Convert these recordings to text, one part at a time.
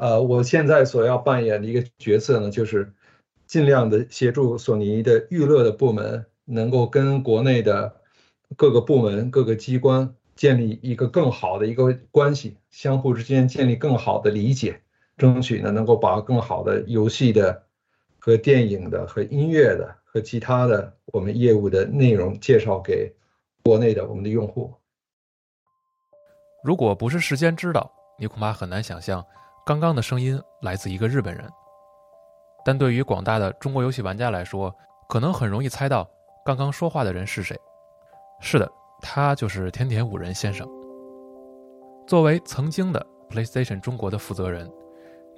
呃，我现在所要扮演的一个角色呢，就是尽量的协助索尼的娱乐的部门，能够跟国内的各个部门、各个机关。建立一个更好的一个关系，相互之间建立更好的理解，争取呢能够把更好的游戏的、和电影的、和音乐的、和其他的我们业务的内容介绍给国内的我们的用户。如果不是事先知道，你恐怕很难想象刚刚的声音来自一个日本人。但对于广大的中国游戏玩家来说，可能很容易猜到刚刚说话的人是谁。是的。他就是天田五人先生。作为曾经的 PlayStation 中国的负责人，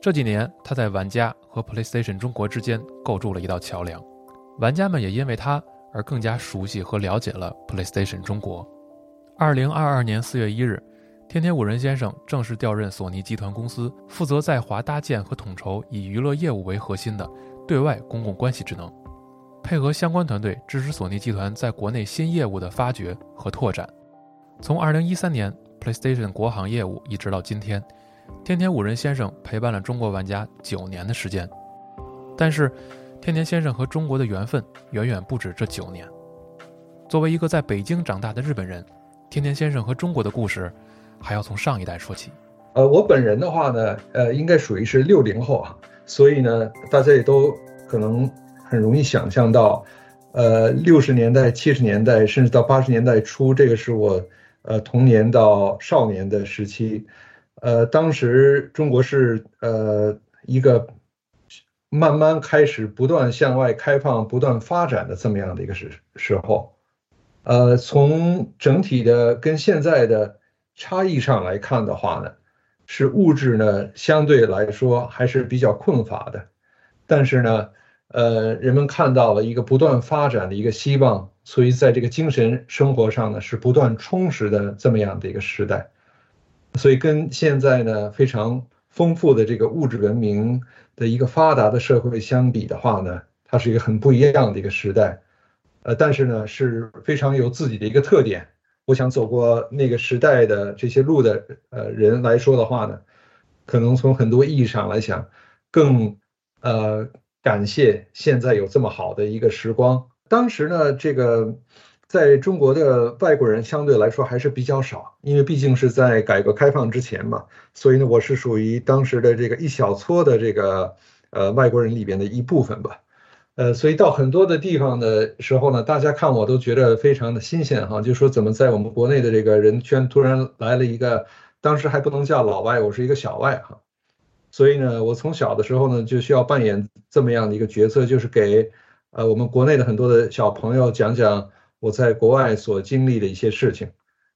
这几年他在玩家和 PlayStation 中国之间构筑了一道桥梁，玩家们也因为他而更加熟悉和了解了 PlayStation 中国。二零二二年四月一日，天天五人先生正式调任索尼集团公司，负责在华搭建和统筹以娱乐业务为核心的对外公共关系职能。配合相关团队支持索尼集团在国内新业务的发掘和拓展。从2013年 PlayStation 国行业务一直到今天，天天五人先生陪伴了中国玩家九年的时间。但是，天天先生和中国的缘分远远不止这九年。作为一个在北京长大的日本人，天天先生和中国的故事还要从上一代说起。呃，我本人的话呢，呃，应该属于是六零后啊，所以呢，大家也都可能。很容易想象到，呃，六十年代、七十年代，甚至到八十年代初，这个是我呃童年到少年的时期。呃，当时中国是呃一个慢慢开始不断向外开放、不断发展的这么样的一个时时候。呃，从整体的跟现在的差异上来看的话呢，是物质呢相对来说还是比较困乏的，但是呢。呃，人们看到了一个不断发展的一个希望，所以在这个精神生活上呢是不断充实的这么样的一个时代，所以跟现在呢非常丰富的这个物质文明的一个发达的社会相比的话呢，它是一个很不一样的一个时代，呃，但是呢是非常有自己的一个特点。我想走过那个时代的这些路的呃人来说的话呢，可能从很多意义上来讲，更呃。感谢现在有这么好的一个时光。当时呢，这个在中国的外国人相对来说还是比较少，因为毕竟是在改革开放之前嘛。所以呢，我是属于当时的这个一小撮的这个呃外国人里边的一部分吧。呃，所以到很多的地方的时候呢，大家看我都觉得非常的新鲜哈，就说怎么在我们国内的这个人圈突然来了一个，当时还不能叫老外，我是一个小外哈。所以呢，我从小的时候呢就需要扮演这么样的一个角色，就是给呃我们国内的很多的小朋友讲讲我在国外所经历的一些事情，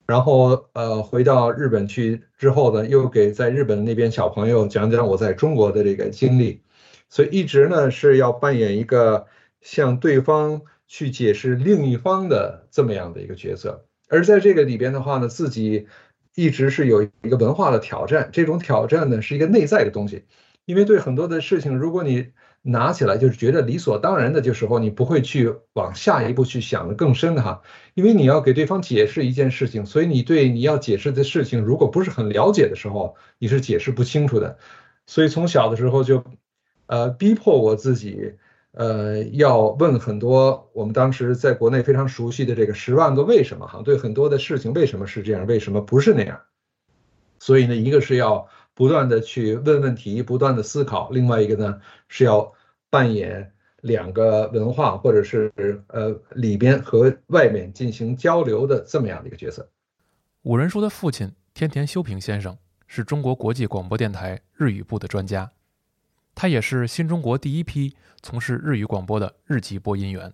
然后呃回到日本去之后呢，又给在日本那边小朋友讲讲我在中国的这个经历。所以一直呢是要扮演一个向对方去解释另一方的这么样的一个角色，而在这个里边的话呢，自己一直是有一个文化的挑战。这种挑战呢是一个内在的东西，因为对很多的事情，如果你拿起来就是觉得理所当然的，就时候你不会去往下一步去想的更深的哈，因为你要给对方解释一件事情，所以你对你要解释的事情如果不是很了解的时候，你是解释不清楚的。所以从小的时候就。呃，逼迫我自己，呃，要问很多我们当时在国内非常熟悉的这个十万个为什么哈，对很多的事情为什么是这样，为什么不是那样？所以呢，一个是要不断的去问问题，不断的思考；另外一个呢，是要扮演两个文化或者是呃里边和外面进行交流的这么样的一个角色。五人书的父亲天田修平先生是中国国际广播电台日语部的专家。他也是新中国第一批从事日语广播的日籍播音员。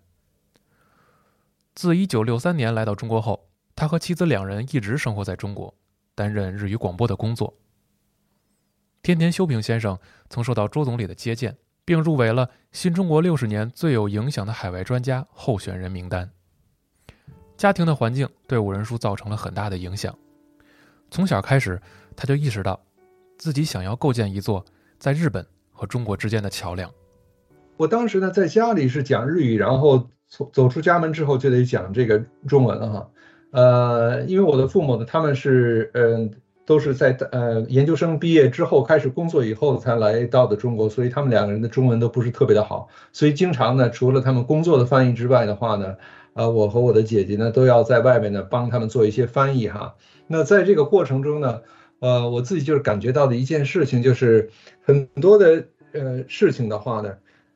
自1963年来到中国后，他和妻子两人一直生活在中国，担任日语广播的工作。天田修平先生曾受到周总理的接见，并入围了新中国六十年最有影响的海外专家候选人名单。家庭的环境对五人书造成了很大的影响。从小开始，他就意识到，自己想要构建一座在日本。和中国之间的桥梁。我当时呢，在家里是讲日语，然后走走出家门之后就得讲这个中文了哈。呃，因为我的父母呢，他们是嗯，都是在呃研究生毕业之后开始工作以后才来到的中国，所以他们两个人的中文都不是特别的好，所以经常呢，除了他们工作的翻译之外的话呢，呃，我和我的姐姐呢都要在外面呢帮他们做一些翻译哈。那在这个过程中呢。呃，我自己就是感觉到的一件事情，就是很多的呃事情的话呢，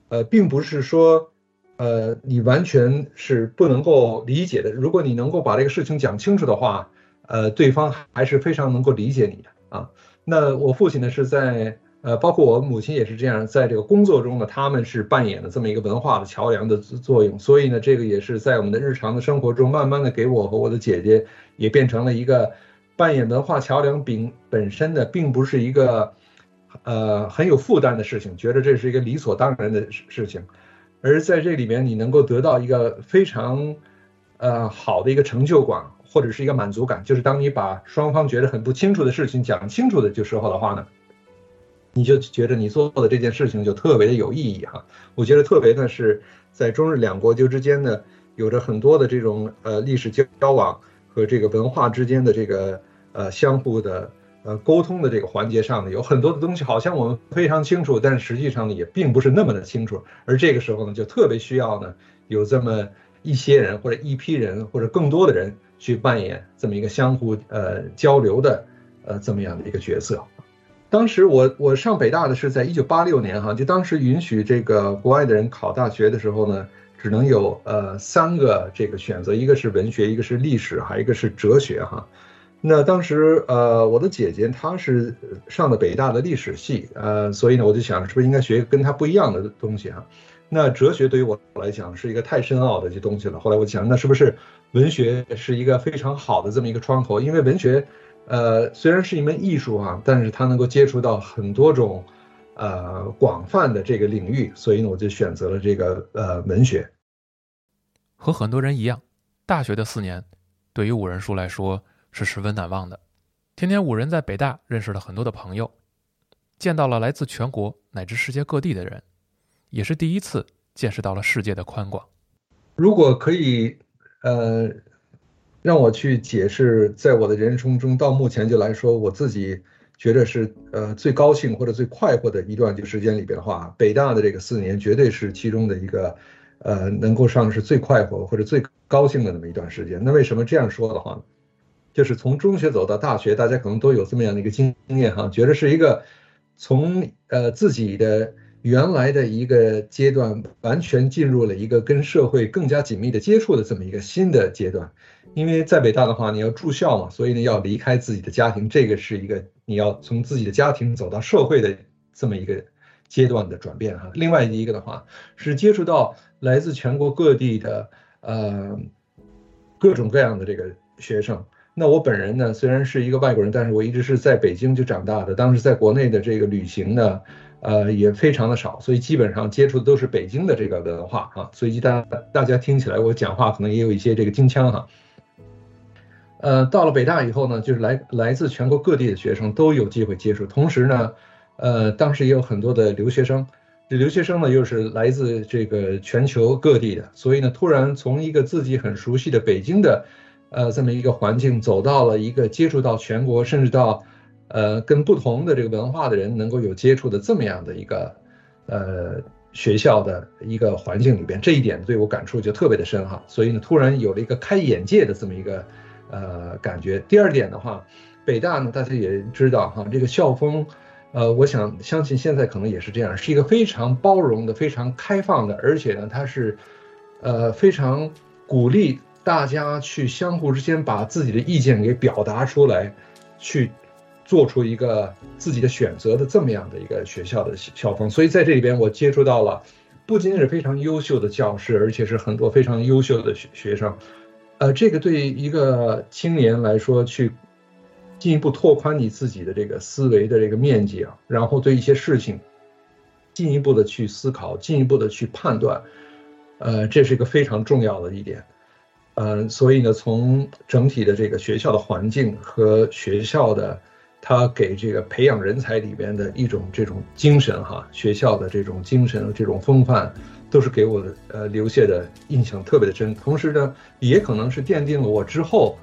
呃，并不是说呃你完全是不能够理解的。如果你能够把这个事情讲清楚的话，呃，对方还是非常能够理解你的啊。那我父亲呢是在呃，包括我母亲也是这样，在这个工作中呢，他们是扮演了这么一个文化的桥梁的作用。所以呢，这个也是在我们的日常的生活中，慢慢的给我和我的姐姐也变成了一个。扮演文化桥梁，并本身呢，并不是一个，呃，很有负担的事情，觉得这是一个理所当然的事事情，而在这里面，你能够得到一个非常，呃，好的一个成就感，或者是一个满足感，就是当你把双方觉得很不清楚的事情讲清楚的就时候的话呢，你就觉得你做的这件事情就特别的有意义哈。我觉得特别的是在中日两国就之间呢，有着很多的这种呃历史交交往。和这个文化之间的这个呃相互的呃沟通的这个环节上呢，有很多的东西好像我们非常清楚，但实际上呢也并不是那么的清楚。而这个时候呢，就特别需要呢有这么一些人或者一批人或者更多的人去扮演这么一个相互呃交流的呃这么样的一个角色。当时我我上北大的是在一九八六年哈，就当时允许这个国外的人考大学的时候呢。只能有呃三个这个选择，一个是文学，一个是历史，还有一个是哲学哈。那当时呃我的姐姐她是上的北大的历史系，呃所以呢我就想是不是应该学跟她不一样的东西哈。那哲学对于我来讲是一个太深奥的这东西了。后来我想那是不是文学是一个非常好的这么一个窗口？因为文学呃虽然是一门艺术啊，但是它能够接触到很多种。呃，广泛的这个领域，所以呢，我就选择了这个呃文学。和很多人一样，大学的四年对于五人书来说是十分难忘的。天天五人在北大认识了很多的朋友，见到了来自全国乃至世界各地的人，也是第一次见识到了世界的宽广。如果可以，呃，让我去解释，在我的人生中到目前就来说，我自己。觉得是呃最高兴或者最快活的一段这个时间里边的话，北大的这个四年绝对是其中的一个，呃，能够上是最快活或者最高兴的那么一段时间。那为什么这样说的话呢？就是从中学走到大学，大家可能都有这么样的一个经验哈，觉得是一个从呃自己的原来的一个阶段，完全进入了一个跟社会更加紧密的接触的这么一个新的阶段。因为在北大的话，你要住校嘛，所以呢要离开自己的家庭，这个是一个你要从自己的家庭走到社会的这么一个阶段的转变哈。另外一个的话是接触到来自全国各地的呃各种各样的这个学生。那我本人呢，虽然是一个外国人，但是我一直是在北京就长大的。当时在国内的这个旅行呢，呃，也非常的少，所以基本上接触的都是北京的这个文化啊。所以大大家听起来我讲话可能也有一些这个京腔哈。呃，到了北大以后呢，就是来来自全国各地的学生都有机会接触，同时呢，呃，当时也有很多的留学生，这留学生呢又是来自这个全球各地的，所以呢，突然从一个自己很熟悉的北京的。呃，这么一个环境，走到了一个接触到全国，甚至到，呃，跟不同的这个文化的人能够有接触的这么样的一个，呃，学校的一个环境里边，这一点对我感触就特别的深哈。所以呢，突然有了一个开眼界的这么一个，呃，感觉。第二点的话，北大呢，大家也知道哈，这个校风，呃，我想相信现在可能也是这样，是一个非常包容的、非常开放的，而且呢，它是，呃，非常鼓励。大家去相互之间把自己的意见给表达出来，去做出一个自己的选择的这么样的一个学校的校风。所以在这里边，我接触到了不仅仅是非常优秀的教师，而且是很多非常优秀的学学生。呃，这个对一个青年来说，去进一步拓宽你自己的这个思维的这个面积啊，然后对一些事情进一步的去思考，进一步的去判断，呃，这是一个非常重要的一点。嗯，所以呢，从整体的这个学校的环境和学校的他给这个培养人才里边的一种这种精神哈，学校的这种精神这种风范，都是给我的呃留下的印象特别的深。同时呢，也可能是奠定了我之后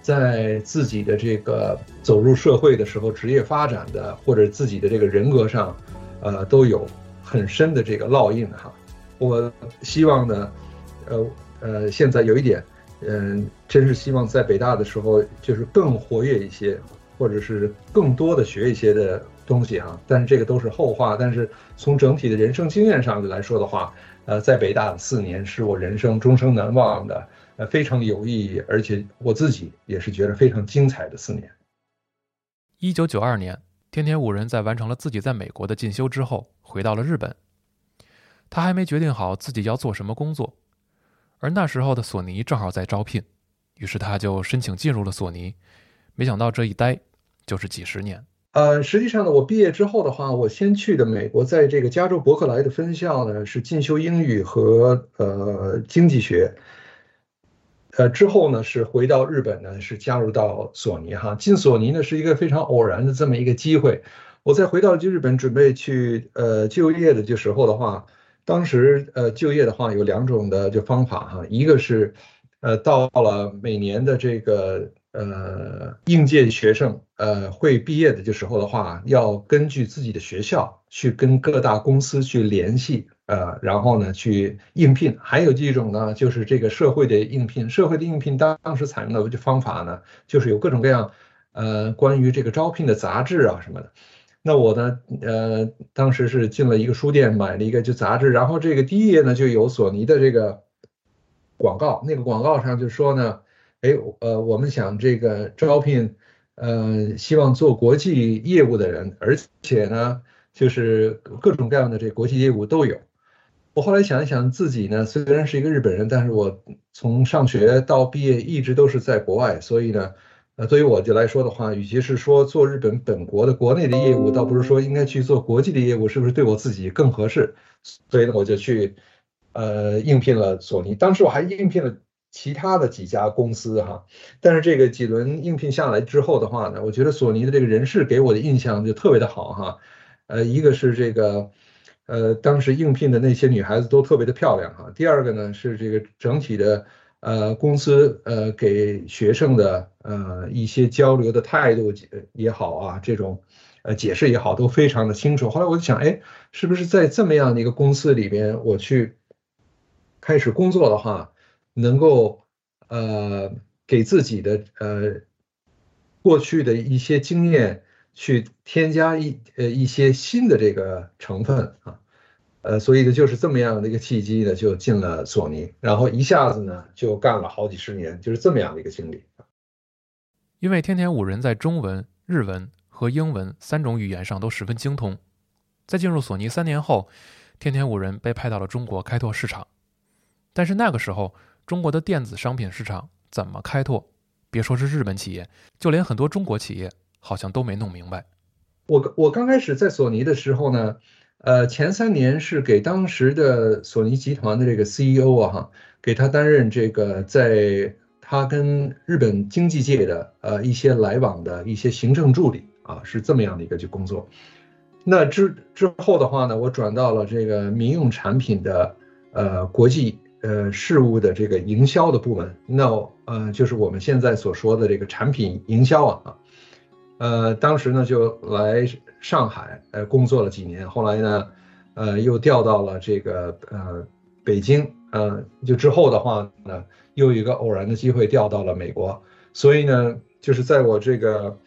在自己的这个走入社会的时候，职业发展的或者自己的这个人格上，呃，都有很深的这个烙印哈。我希望呢，呃呃，现在有一点。嗯，真是希望在北大的时候，就是更活跃一些，或者是更多的学一些的东西哈。但是这个都是后话。但是从整体的人生经验上来说的话，呃，在北大的四年是我人生终生难忘的，呃，非常有意义，而且我自己也是觉得非常精彩的四年。一九九二年，天天五人在完成了自己在美国的进修之后，回到了日本。他还没决定好自己要做什么工作。而那时候的索尼正好在招聘，于是他就申请进入了索尼。没想到这一待就是几十年。呃，实际上呢，我毕业之后的话，我先去的美国，在这个加州伯克莱的分校呢是进修英语和呃经济学。呃，之后呢是回到日本呢，是加入到索尼哈。进索尼呢是一个非常偶然的这么一个机会。我在回到日本准备去呃就业的这时候的话。当时呃就业的话有两种的就方法哈，一个是，呃到了每年的这个呃应届学生呃会毕业的这时候的话，要根据自己的学校去跟各大公司去联系呃，然后呢去应聘。还有一种呢就是这个社会的应聘，社会的应聘当当时采用的方法呢就是有各种各样呃关于这个招聘的杂志啊什么的。那我呢？呃，当时是进了一个书店，买了一个就杂志，然后这个第一页呢就有索尼的这个广告，那个广告上就说呢，哎，呃，我们想这个招聘，呃，希望做国际业务的人，而且呢，就是各种各样的这国际业务都有。我后来想一想，自己呢虽然是一个日本人，但是我从上学到毕业一直都是在国外，所以呢。呃，对于我就来说的话，与其是说做日本本国的国内的业务，倒不如说应该去做国际的业务，是不是对我自己更合适？所以呢，我就去，呃，应聘了索尼。当时我还应聘了其他的几家公司哈，但是这个几轮应聘下来之后的话呢，我觉得索尼的这个人事给我的印象就特别的好哈。呃，一个是这个，呃，当时应聘的那些女孩子都特别的漂亮哈。第二个呢是这个整体的。呃，公司呃给学生的呃一些交流的态度也好啊，这种呃解释也好，都非常的清楚。后来我就想，哎，是不是在这么样的一个公司里边，我去开始工作的话，能够呃给自己的呃过去的一些经验去添加一呃一些新的这个成分啊？呃，所以呢，就是这么样的一个契机呢，就进了索尼，然后一下子呢就干了好几十年，就是这么样的一个经历。因为天田五人在中文、日文和英文三种语言上都十分精通，在进入索尼三年后，天田五人被派到了中国开拓市场。但是那个时候，中国的电子商品市场怎么开拓？别说是日本企业，就连很多中国企业好像都没弄明白。我我刚开始在索尼的时候呢，呃，前三年是给当时的索尼集团的这个 CEO 啊，哈，给他担任这个在他跟日本经济界的呃一些来往的一些行政助理啊，是这么样的一个去工作。那之之后的话呢，我转到了这个民用产品的呃国际呃事务的这个营销的部门，那呃就是我们现在所说的这个产品营销啊。呃，当时呢就来上海，呃，工作了几年，后来呢，呃，又调到了这个呃北京，呃，就之后的话呢，又有一个偶然的机会调到了美国，所以呢，就是在我这个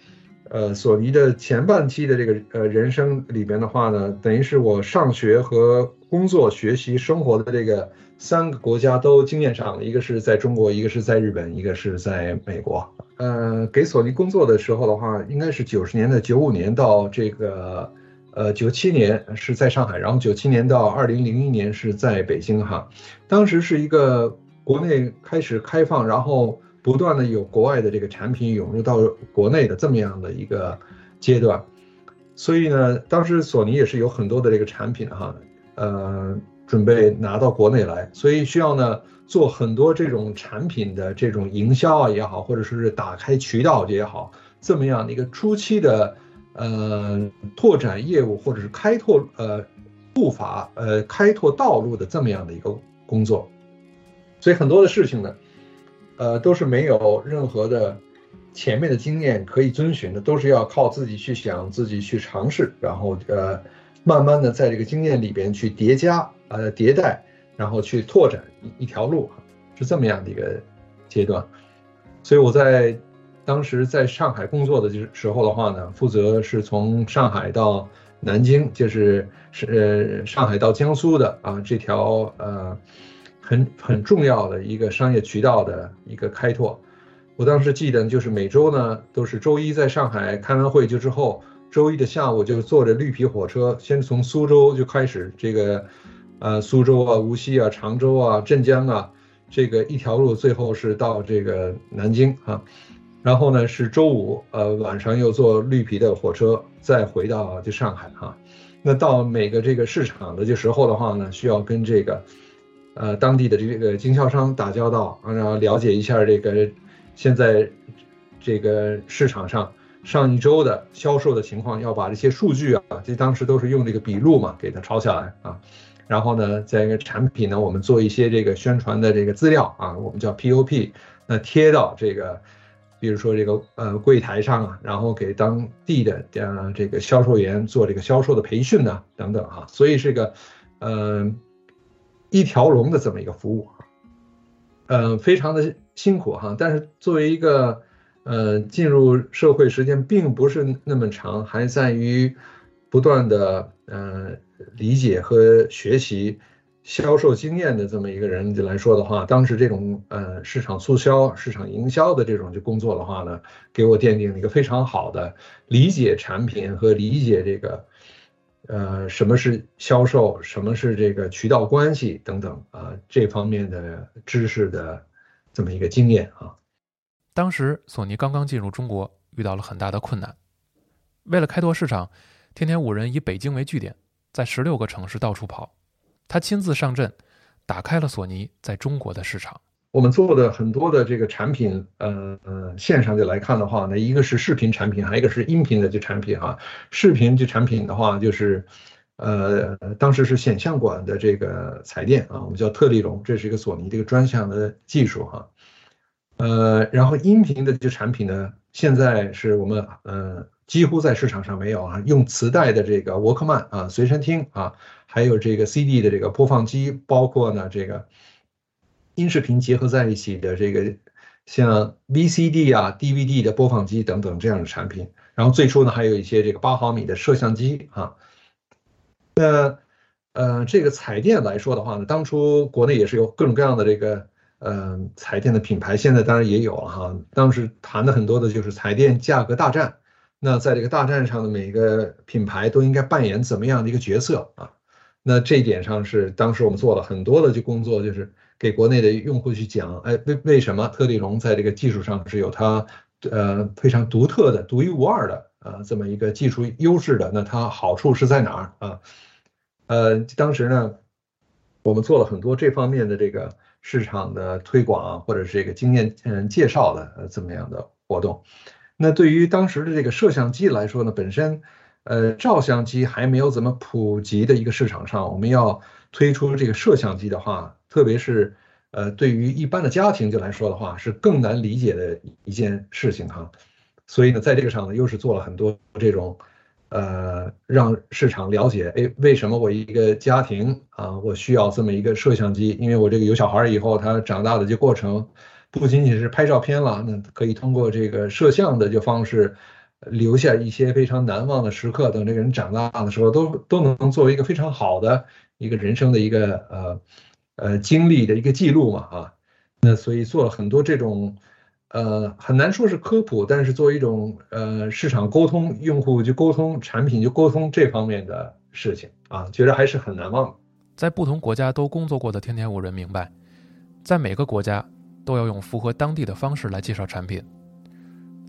呃索尼的前半期的这个呃人生里边的话呢，等于是我上学和工作、学习、生活的这个三个国家都经验上了，一个是在中国，一个是在日本，一个是在美国。呃，给索尼工作的时候的话，应该是九十年的九五年到这个，呃，九七年是在上海，然后九七年到二零零一年是在北京哈。当时是一个国内开始开放，然后不断的有国外的这个产品涌入到国内的这么样的一个阶段，所以呢，当时索尼也是有很多的这个产品哈，呃，准备拿到国内来，所以需要呢。做很多这种产品的这种营销啊也好，或者说是打开渠道也好，这么样的一个初期的呃拓展业务或者是开拓呃步伐呃开拓道路的这么样的一个工作，所以很多的事情呢，呃都是没有任何的前面的经验可以遵循的，都是要靠自己去想，自己去尝试，然后呃慢慢的在这个经验里边去叠加呃迭代。然后去拓展一一条路，是这么样的一个阶段，所以我在当时在上海工作的时候的话呢，负责是从上海到南京，就是是呃上海到江苏的啊这条呃很很重要的一个商业渠道的一个开拓。我当时记得就是每周呢都是周一在上海开完会就之后，周一的下午就坐着绿皮火车，先从苏州就开始这个。呃，苏州啊，无锡啊，常州啊，镇江啊，这个一条路，最后是到这个南京啊，然后呢是周五，呃，晚上又坐绿皮的火车再回到就上海哈。那到每个这个市场的这时候的话呢，需要跟这个呃当地的这个经销商打交道，然后了解一下这个现在这个市场上上一周的销售的情况，要把这些数据啊，这当时都是用这个笔录嘛，给它抄下来啊。然后呢，在一个产品呢，我们做一些这个宣传的这个资料啊，我们叫 POP，那贴到这个，比如说这个呃柜台上啊，然后给当地的呃这个销售员做这个销售的培训呢，等等哈，所以是个呃一条龙的这么一个服务，呃非常的辛苦哈，但是作为一个呃进入社会时间并不是那么长，还在于不断的呃。理解和学习销售经验的这么一个人来说的话，当时这种呃市场促销、市场营销的这种就工作的话呢，给我奠定了一个非常好的理解产品和理解这个呃什么是销售、什么是这个渠道关系等等啊这方面的知识的这么一个经验啊。当时索尼刚刚进入中国，遇到了很大的困难，为了开拓市场，天天五人以北京为据点。在十六个城市到处跑，他亲自上阵，打开了索尼在中国的市场。我们做的很多的这个产品，呃呃，线上就来看的话，那一个是视频产品，还有一个是音频的这产品哈。视频这产品的话，就是，呃，当时是显像管的这个彩电啊，我们叫特立龙，这是一个索尼这个专项的技术哈。呃，然后音频的这产品呢，现在是我们呃。几乎在市场上没有啊，用磁带的这个沃克曼啊，随身听啊，还有这个 CD 的这个播放机，包括呢这个音视频结合在一起的这个像 VCD 啊、DVD 的播放机等等这样的产品。然后最初呢还有一些这个八毫米的摄像机啊。那呃，这个彩电来说的话呢，当初国内也是有各种各样的这个呃彩电的品牌，现在当然也有了哈。当时谈的很多的就是彩电价格大战，那在这个大战上的每个品牌都应该扮演怎么样的一个角色啊？那这一点上是当时我们做了很多的就工作，就是给国内的用户去讲，哎，为为什么特立龙在这个技术上是有它呃非常独特的、独一无二的啊这么一个技术优势的？那它好处是在哪儿啊？呃，当时呢，我们做了很多这方面的这个市场的推广或者是这个经验嗯介绍的呃这么样的活动。那对于当时的这个摄像机来说呢，本身。呃，照相机还没有怎么普及的一个市场上，我们要推出这个摄像机的话，特别是呃，对于一般的家庭就来说的话，是更难理解的一件事情哈。所以呢，在这个上呢，又是做了很多这种呃，让市场了解，哎，为什么我一个家庭啊，我需要这么一个摄像机？因为我这个有小孩儿以后，他长大的这过程不仅仅是拍照片了，那可以通过这个摄像的这方式。留下一些非常难忘的时刻，等这个人长大的时候，都都能作为一个非常好的一个人生的一个呃呃经历的一个记录嘛啊。那所以做了很多这种呃很难说是科普，但是作为一种呃市场沟通、用户就沟通、产品就沟通这方面的事情啊，觉得还是很难忘。在不同国家都工作过的天天五人明白，在每个国家都要用符合当地的方式来介绍产品，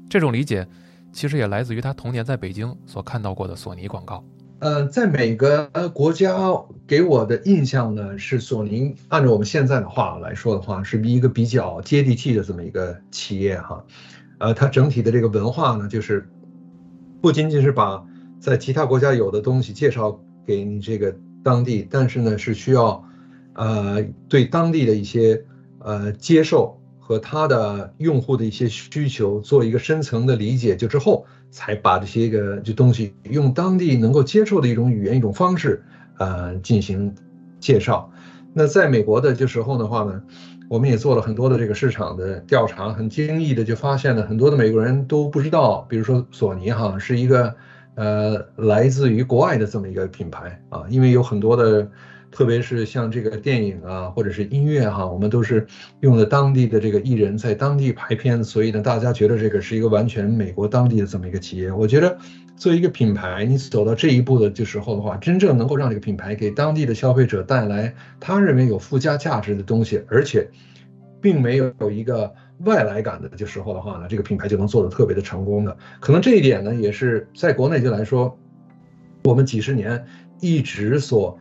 这种理解。其实也来自于他童年在北京所看到过的索尼广告。呃，在每个呃国家给我的印象呢，是索尼按照我们现在的话来说的话，是一个比较接地气的这么一个企业哈。呃，它整体的这个文化呢，就是不仅仅是把在其他国家有的东西介绍给你这个当地，但是呢，是需要呃对当地的一些呃接受。和他的用户的一些需求做一个深层的理解，就之后才把这些个就东西用当地能够接受的一种语言、一种方式，呃，进行介绍。那在美国的这时候的话呢，我们也做了很多的这个市场的调查，很惊异的就发现了很多的美国人都不知道，比如说索尼哈是一个呃来自于国外的这么一个品牌啊，因为有很多的。特别是像这个电影啊，或者是音乐哈，我们都是用的当地的这个艺人，在当地拍片，所以呢，大家觉得这个是一个完全美国当地的这么一个企业。我觉得，作为一个品牌，你走到这一步的这时候的话，真正能够让这个品牌给当地的消费者带来他认为有附加价值的东西，而且并没有有一个外来感的这时候的话呢，这个品牌就能做的特别的成功的。可能这一点呢，也是在国内就来说，我们几十年一直所。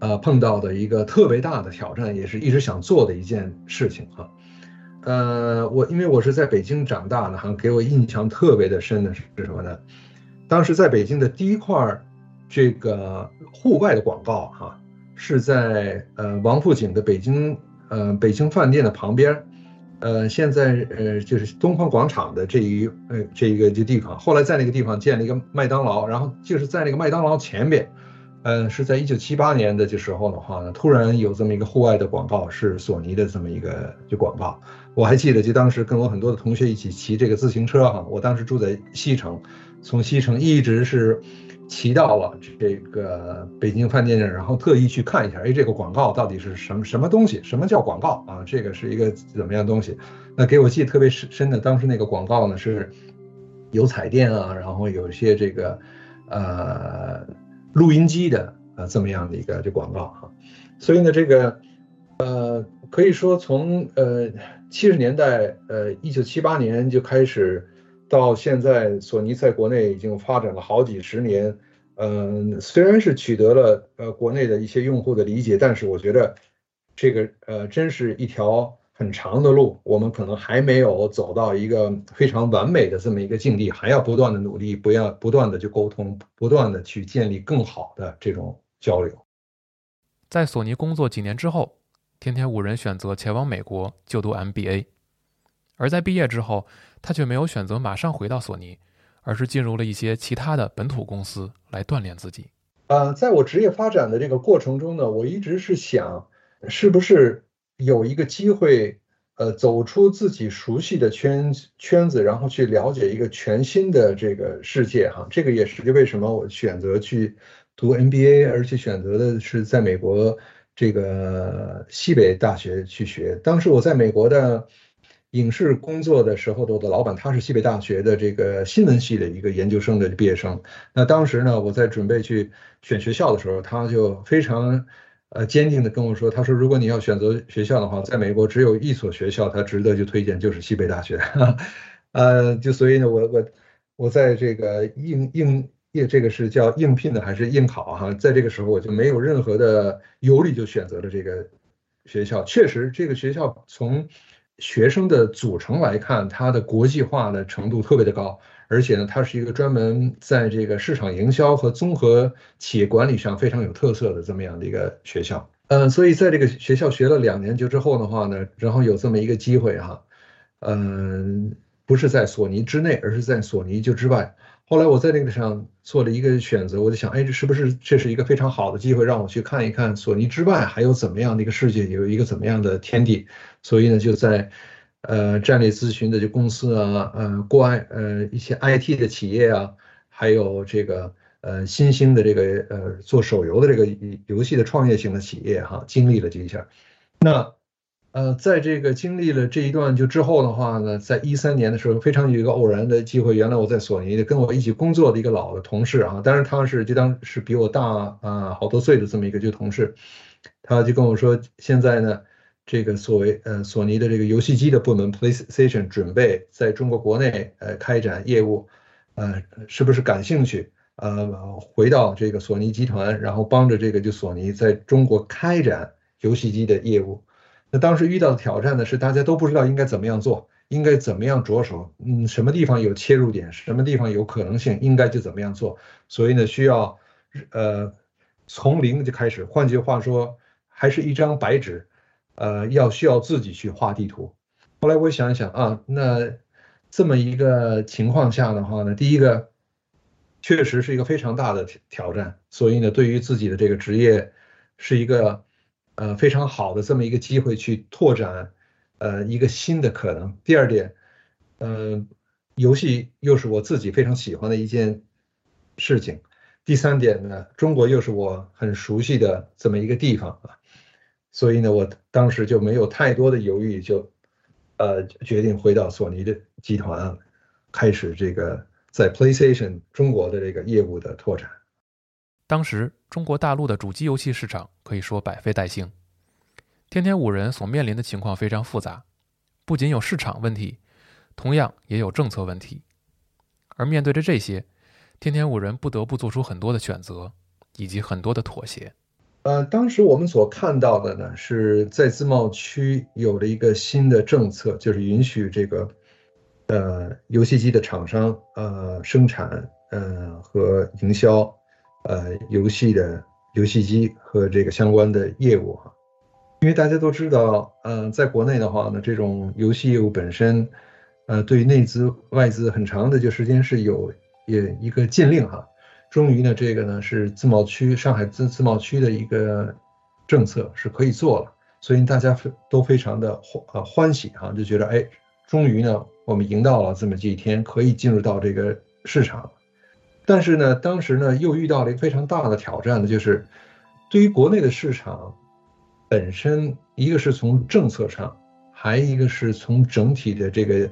呃，碰到的一个特别大的挑战，也是一直想做的一件事情哈。呃，我因为我是在北京长大的哈，给我印象特别的深的是什么呢？当时在北京的第一块这个户外的广告哈，是在呃王府井的北京呃北京饭店的旁边，呃现在呃就是东方广场的这一呃这一个这地方，后来在那个地方建了一个麦当劳，然后就是在那个麦当劳前边。嗯，是在一九七八年的这时候的话呢，突然有这么一个户外的广告，是索尼的这么一个就广告。我还记得，就当时跟我很多的同学一起骑这个自行车哈，我当时住在西城，从西城一直是骑到了这个北京饭店那儿，然后特意去看一下，哎，这个广告到底是什么什么东西？什么叫广告啊？这个是一个怎么样东西？那给我记得特别深深的，当时那个广告呢是有彩电啊，然后有一些这个呃。录音机的呃这么样的一个这广告哈，所以呢这个呃可以说从呃七十年代呃一九七八年就开始到现在，索尼在国内已经发展了好几十年，嗯虽然是取得了呃国内的一些用户的理解，但是我觉得这个呃真是一条。很长的路，我们可能还没有走到一个非常完美的这么一个境地，还要不断的努力，不要不断的去沟通，不断的去建立更好的这种交流。在索尼工作几年之后，天天五人选择前往美国就读 MBA，而在毕业之后，他却没有选择马上回到索尼，而是进入了一些其他的本土公司来锻炼自己。呃，在我职业发展的这个过程中呢，我一直是想，是不是。有一个机会，呃，走出自己熟悉的圈圈子，然后去了解一个全新的这个世界，哈，这个也是为什么我选择去读 MBA，而且选择的是在美国这个西北大学去学。当时我在美国的影视工作的时候，我的老板他是西北大学的这个新闻系的一个研究生的毕业生。那当时呢，我在准备去选学校的时候，他就非常呃坚定的跟我说，他说如果你要选择学校的话，在美国只有一所学校他值得去推荐，就是西北大学。呃，就所以呢，我我我在这个应应。业这个是叫应聘的还是应考哈？在这个时候我就没有任何的忧虑，就选择了这个学校。确实，这个学校从学生的组成来看，它的国际化的程度特别的高，而且呢，它是一个专门在这个市场营销和综合企业管理上非常有特色的这么样的一个学校。嗯，所以在这个学校学了两年就之后的话呢，然后有这么一个机会哈，嗯，不是在索尼之内，而是在索尼就之外。后来我在那个上做了一个选择，我就想，哎，这是不是这是一个非常好的机会，让我去看一看索尼之外还有怎么样的一个世界，有一个怎么样的天地？所以呢，就在呃战略咨询的这公司啊，呃国外呃一些 IT 的企业啊，还有这个呃新兴的这个呃做手游的这个游戏的创业型的企业哈，经历了这一下，那。呃，在这个经历了这一段就之后的话呢，在一三年的时候，非常有一个偶然的机会，原来我在索尼的跟我一起工作的一个老的同事啊，当然他是就当是比我大啊好多岁的这么一个就同事，他就跟我说，现在呢，这个所谓呃索尼的这个游戏机的部门 PlayStation 准备在中国国内呃开展业务，呃是不是感兴趣？呃回到这个索尼集团，然后帮着这个就索尼在中国开展游戏机的业务。那当时遇到的挑战呢，是大家都不知道应该怎么样做，应该怎么样着手，嗯，什么地方有切入点，什么地方有可能性，应该就怎么样做。所以呢，需要，呃，从零就开始。换句话说，还是一张白纸，呃，要需要自己去画地图。后来我想一想啊，那这么一个情况下的话呢，第一个，确实是一个非常大的挑战。所以呢，对于自己的这个职业，是一个。呃，非常好的这么一个机会去拓展，呃，一个新的可能。第二点，呃，游戏又是我自己非常喜欢的一件事情。第三点呢，中国又是我很熟悉的这么一个地方啊，所以呢，我当时就没有太多的犹豫，就呃决定回到索尼的集团，开始这个在 PlayStation 中国的这个业务的拓展。当时中国大陆的主机游戏市场可以说百废待兴，天天五人所面临的情况非常复杂，不仅有市场问题，同样也有政策问题。而面对着这些，天天五人不得不做出很多的选择，以及很多的妥协。呃，当时我们所看到的呢，是在自贸区有了一个新的政策，就是允许这个呃游戏机的厂商呃生产呃和营销。呃，游戏的游戏机和这个相关的业务哈，因为大家都知道，呃，在国内的话呢，这种游戏业务本身，呃，对内资外资很长的就时间是有也一个禁令哈。终于呢，这个呢是自贸区上海自自贸区的一个政策是可以做了，所以大家都非常的欢呃欢喜哈，就觉得哎，终于呢我们赢到了这么几天，可以进入到这个市场。但是呢，当时呢又遇到了一个非常大的挑战呢，就是对于国内的市场本身，一个是从政策上，还一个是从整体的这个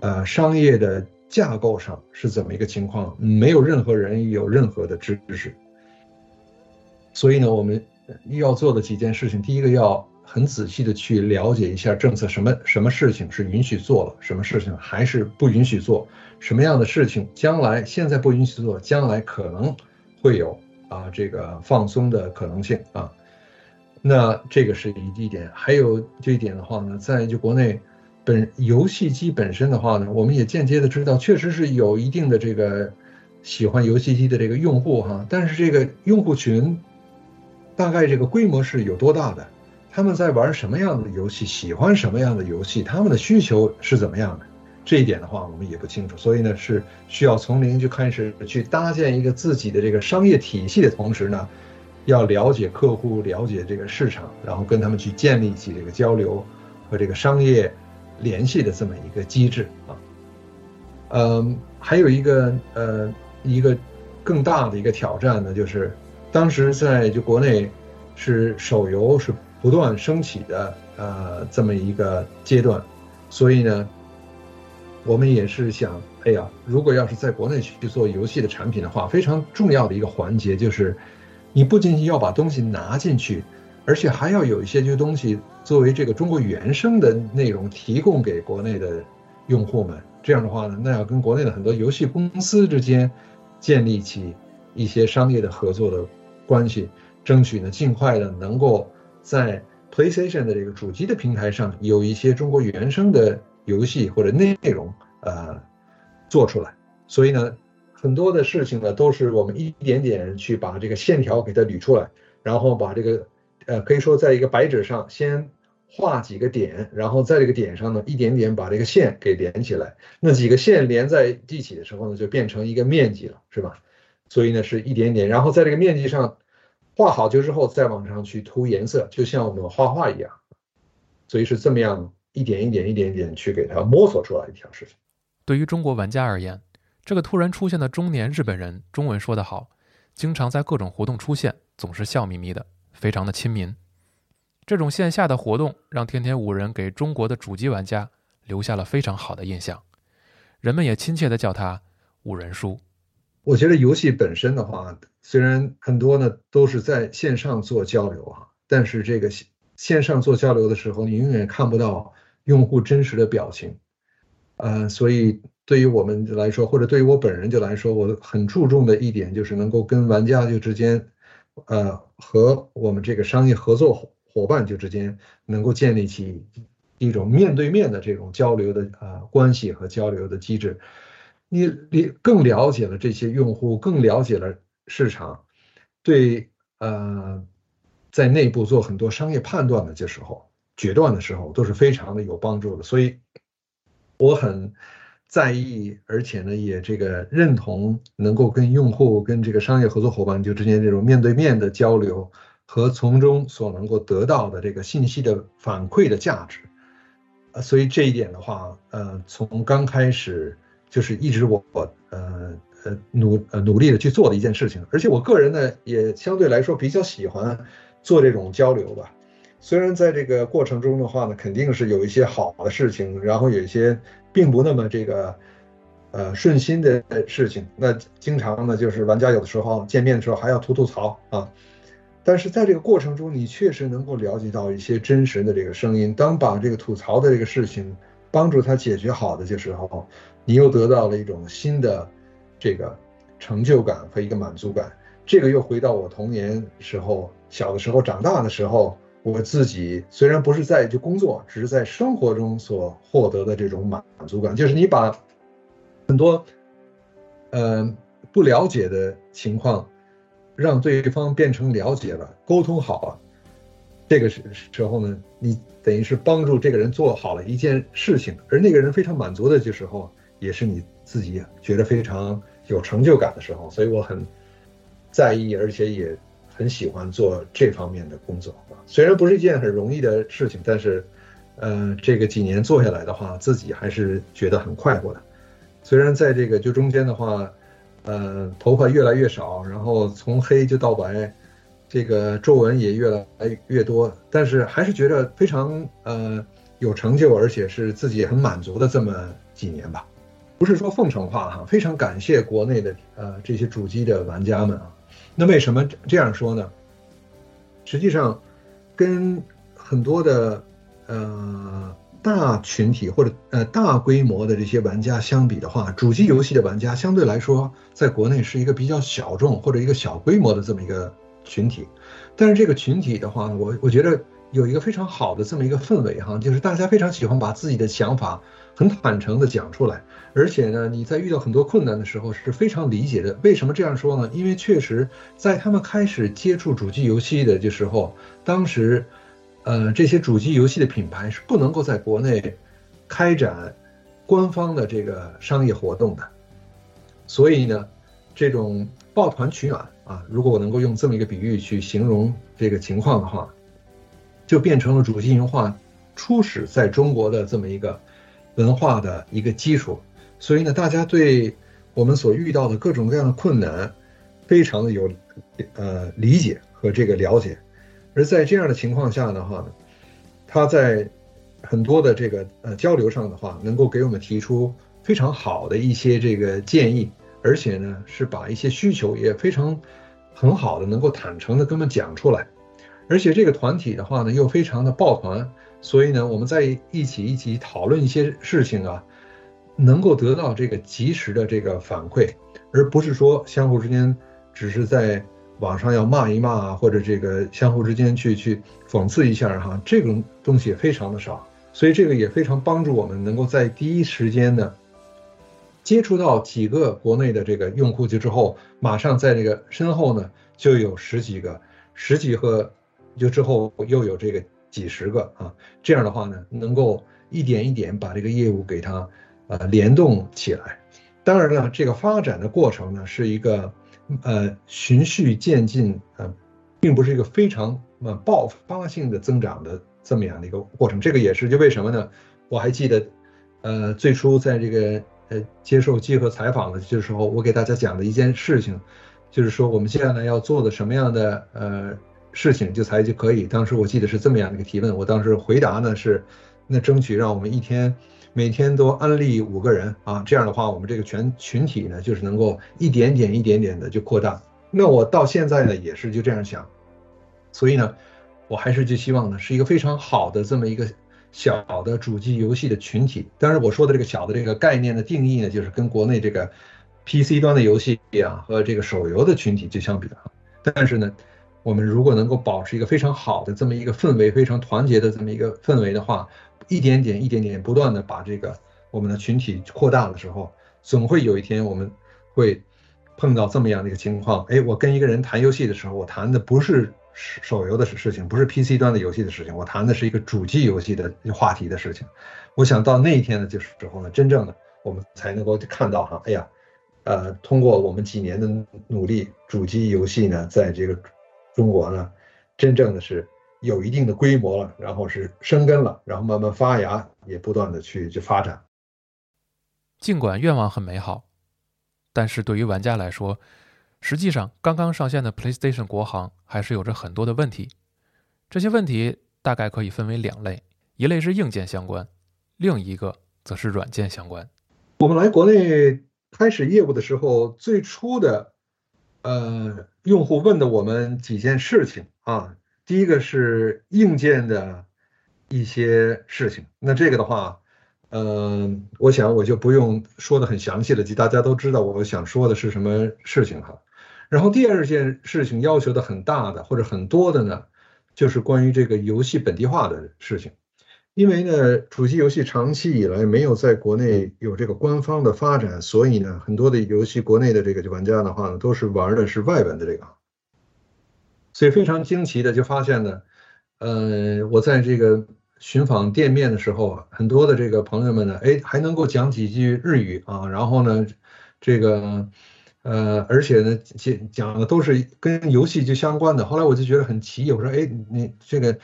呃商业的架构上是怎么一个情况，没有任何人有任何的知识。所以呢，我们要做的几件事情，第一个要。很仔细的去了解一下政策，什么什么事情是允许做了，什么事情还是不允许做，什么样的事情将来现在不允许做，将来可能会有啊这个放松的可能性啊。那这个是一一点，还有这一点的话呢，在就国内本游戏机本身的话呢，我们也间接的知道，确实是有一定的这个喜欢游戏机的这个用户哈，但是这个用户群大概这个规模是有多大的？他们在玩什么样的游戏，喜欢什么样的游戏，他们的需求是怎么样的？这一点的话，我们也不清楚。所以呢，是需要从零就开始去搭建一个自己的这个商业体系的同时呢，要了解客户，了解这个市场，然后跟他们去建立起这个交流和这个商业联系的这么一个机制啊。嗯，还有一个呃一个更大的一个挑战呢，就是当时在就国内是手游是不断升起的呃这么一个阶段，所以呢，我们也是想，哎呀，如果要是在国内去做游戏的产品的话，非常重要的一个环节就是，你不仅仅要把东西拿进去，而且还要有一些这些东西作为这个中国原生的内容提供给国内的用户们。这样的话呢，那要跟国内的很多游戏公司之间建立起一些商业的合作的关系，争取呢尽快的能够在 PlayStation 的这个主机的平台上有一些中国原生的。游戏或者内容，呃，做出来，所以呢，很多的事情呢，都是我们一点点去把这个线条给它捋出来，然后把这个，呃，可以说在一个白纸上先画几个点，然后在这个点上呢，一点点把这个线给连起来。那几个线连在一起的时候呢，就变成一个面积了，是吧？所以呢，是一点点，然后在这个面积上画好就之后，再往上去涂颜色，就像我们画画一样，所以是这么样。一点一点、一点点去给它摸索出来一条事情。对于中国玩家而言，这个突然出现的中年日本人，中文说得好，经常在各种活动出现，总是笑眯眯的，非常的亲民。这种线下的活动让天天五人给中国的主机玩家留下了非常好的印象，人们也亲切地叫他“五人叔”。我觉得游戏本身的话，虽然很多呢都是在线上做交流啊，但是这个线上做交流的时候，你永远看不到。用户真实的表情，呃，所以对于我们来说，或者对于我本人就来说，我很注重的一点就是能够跟玩家就之间，呃，和我们这个商业合作伙伴就之间能够建立起一种面对面的这种交流的呃关系和交流的机制。你你更了解了这些用户，更了解了市场，对呃，在内部做很多商业判断的这时候。决断的时候都是非常的有帮助的，所以我很在意，而且呢也这个认同能够跟用户、跟这个商业合作伙伴就之间这种面对面的交流和从中所能够得到的这个信息的反馈的价值。呃，所以这一点的话，呃，从刚开始就是一直我呃呃努呃努力的去做的一件事情，而且我个人呢也相对来说比较喜欢做这种交流吧。虽然在这个过程中的话呢，肯定是有一些好的事情，然后有一些并不那么这个，呃顺心的事情。那经常呢，就是玩家有的时候见面的时候还要吐吐槽啊。但是在这个过程中，你确实能够了解到一些真实的这个声音。当把这个吐槽的这个事情帮助他解决好的时候，你又得到了一种新的这个成就感和一个满足感。这个又回到我童年时候、小的时候、长大的时候。我自己虽然不是在就工作，只是在生活中所获得的这种满足感，就是你把很多呃不了解的情况，让对方变成了解了，沟通好了，这个时时候呢，你等于是帮助这个人做好了一件事情，而那个人非常满足的这时候，也是你自己觉得非常有成就感的时候，所以我很在意，而且也。很喜欢做这方面的工作，虽然不是一件很容易的事情，但是，呃，这个几年做下来的话，自己还是觉得很快活的。虽然在这个就中间的话，呃，头发越来越少，然后从黑就到白，这个皱纹也越来越多，但是还是觉得非常呃有成就，而且是自己很满足的这么几年吧。不是说奉承话哈，非常感谢国内的呃这些主机的玩家们啊。那为什么这样说呢？实际上，跟很多的呃大群体或者呃大规模的这些玩家相比的话，主机游戏的玩家相对来说，在国内是一个比较小众或者一个小规模的这么一个群体。但是这个群体的话，我我觉得有一个非常好的这么一个氛围哈，就是大家非常喜欢把自己的想法很坦诚的讲出来。而且呢，你在遇到很多困难的时候是非常理解的。为什么这样说呢？因为确实在他们开始接触主机游戏的这时候，当时，呃，这些主机游戏的品牌是不能够在国内开展官方的这个商业活动的。所以呢，这种抱团取暖啊，如果我能够用这么一个比喻去形容这个情况的话，就变成了主机文化初始在中国的这么一个文化的一个基础。所以呢，大家对我们所遇到的各种各样的困难，非常的有呃理解和这个了解。而在这样的情况下的话呢，他在很多的这个呃交流上的话，能够给我们提出非常好的一些这个建议，而且呢是把一些需求也非常很好的能够坦诚的跟我们讲出来，而且这个团体的话呢又非常的抱团，所以呢我们在一起一起讨论一些事情啊，能够得到这个及时的这个反馈，而不是说相互之间只是在。网上要骂一骂啊，或者这个相互之间去去讽刺一下哈，这种东西也非常的少，所以这个也非常帮助我们能够在第一时间呢接触到几个国内的这个用户，就之后马上在这个身后呢就有十几个、十几个，就之后又有这个几十个啊，这样的话呢，能够一点一点把这个业务给它呃联动起来。当然了，这个发展的过程呢是一个。呃，循序渐进，呃，并不是一个非常呃爆发性的增长的这么样的一个过程。这个也是就为什么呢？我还记得，呃，最初在这个呃接受集合采访的这时候，我给大家讲的一件事情，就是说我们接下来要做的什么样的呃事情就才就可以。当时我记得是这么样的一个提问，我当时回答呢是，那争取让我们一天。每天都安利五个人啊，这样的话，我们这个全群体呢，就是能够一点点、一点点的就扩大。那我到现在呢，也是就这样想，所以呢，我还是就希望呢，是一个非常好的这么一个小的主机游戏的群体。当然，我说的这个小的这个概念的定义呢，就是跟国内这个 PC 端的游戏啊和这个手游的群体就相比啊。但是呢，我们如果能够保持一个非常好的这么一个氛围，非常团结的这么一个氛围的话。一点点、一点点，不断的把这个我们的群体扩大的时候，总会有一天我们会碰到这么样的一个情况。哎，我跟一个人谈游戏的时候，我谈的不是手游的事情，不是 PC 端的游戏的事情，我谈的是一个主机游戏的话题的事情。我想到那一天呢，就是时候呢，真正的我们才能够看到哈，哎呀，呃，通过我们几年的努力，主机游戏呢，在这个中国呢，真正的是。有一定的规模了，然后是生根了，然后慢慢发芽，也不断的去去发展。尽管愿望很美好，但是对于玩家来说，实际上刚刚上线的 PlayStation 国行还是有着很多的问题。这些问题大概可以分为两类：一类是硬件相关，另一个则是软件相关。我们来国内开始业务的时候，最初的呃用户问的我们几件事情啊。第一个是硬件的一些事情，那这个的话，呃，我想我就不用说的很详细了，就大家都知道我想说的是什么事情哈。然后第二件事情要求的很大的或者很多的呢，就是关于这个游戏本地化的事情，因为呢，主机游戏长期以来没有在国内有这个官方的发展，所以呢，很多的游戏国内的这个玩家的话呢，都是玩的是外文的这个。所以非常惊奇的就发现呢，呃，我在这个寻访店面的时候啊，很多的这个朋友们呢，哎，还能够讲几句日语啊，然后呢，这个，呃，而且呢，讲讲的都是跟游戏就相关的。后来我就觉得很奇异，我说，哎，你这个，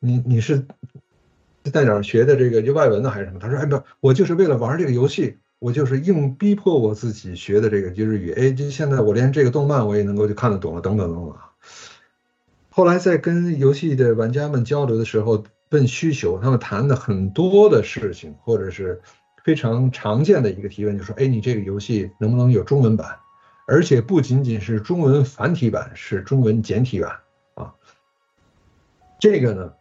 你你是在哪儿学的这个就外文的还是什么？他说，哎，不，我就是为了玩这个游戏，我就是硬逼迫我自己学的这个就日语。哎，就现在我连这个动漫我也能够就看得懂了，等等等等。后来在跟游戏的玩家们交流的时候，问需求，他们谈的很多的事情，或者是非常常见的一个提问，就说：“哎，你这个游戏能不能有中文版？而且不仅仅是中文繁体版，是中文简体版啊。”这个呢，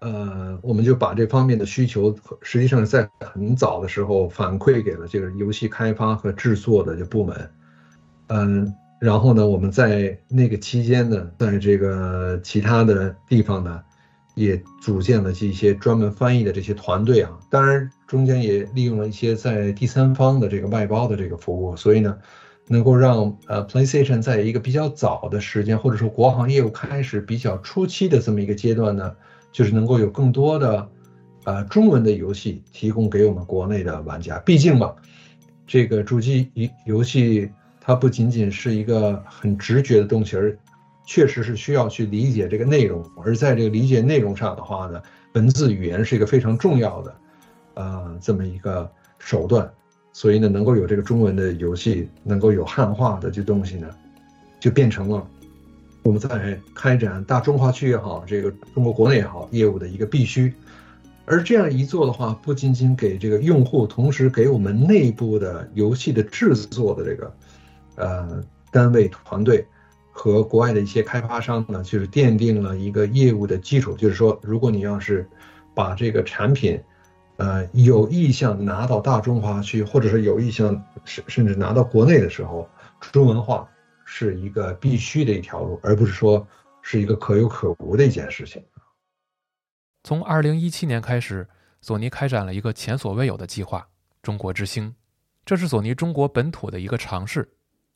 呃，我们就把这方面的需求，实际上在很早的时候反馈给了这个游戏开发和制作的这部门，嗯。然后呢，我们在那个期间呢，在这个其他的地方呢，也组建了这些专门翻译的这些团队啊。当然，中间也利用了一些在第三方的这个外包的这个服务，所以呢，能够让呃 PlayStation 在一个比较早的时间，或者说国行业务开始比较初期的这么一个阶段呢，就是能够有更多的呃中文的游戏提供给我们国内的玩家。毕竟嘛，这个主机游游戏。它不仅仅是一个很直觉的东西，而确实是需要去理解这个内容。而在这个理解内容上的话呢，文字语言是一个非常重要的，呃，这么一个手段。所以呢，能够有这个中文的游戏，能够有汉化的这东西呢，就变成了我们在开展大中华区也好，这个中国国内也好业务的一个必须。而这样一做的话，不仅仅给这个用户，同时给我们内部的游戏的制作的这个呃单位团队和国外的一些开发商呢，就是奠定了一个业务的基础。就是说，如果你要是把这个产品，呃，有意向拿到大中华区，或者是有意向甚甚至拿到国内的时候，中文化是一个必须的一条路，而不是说是一个可有可无的一件事情。从二零一七年开始，索尼开展了一个前所未有的计划——中国之星。这是索尼中国本土的一个尝试。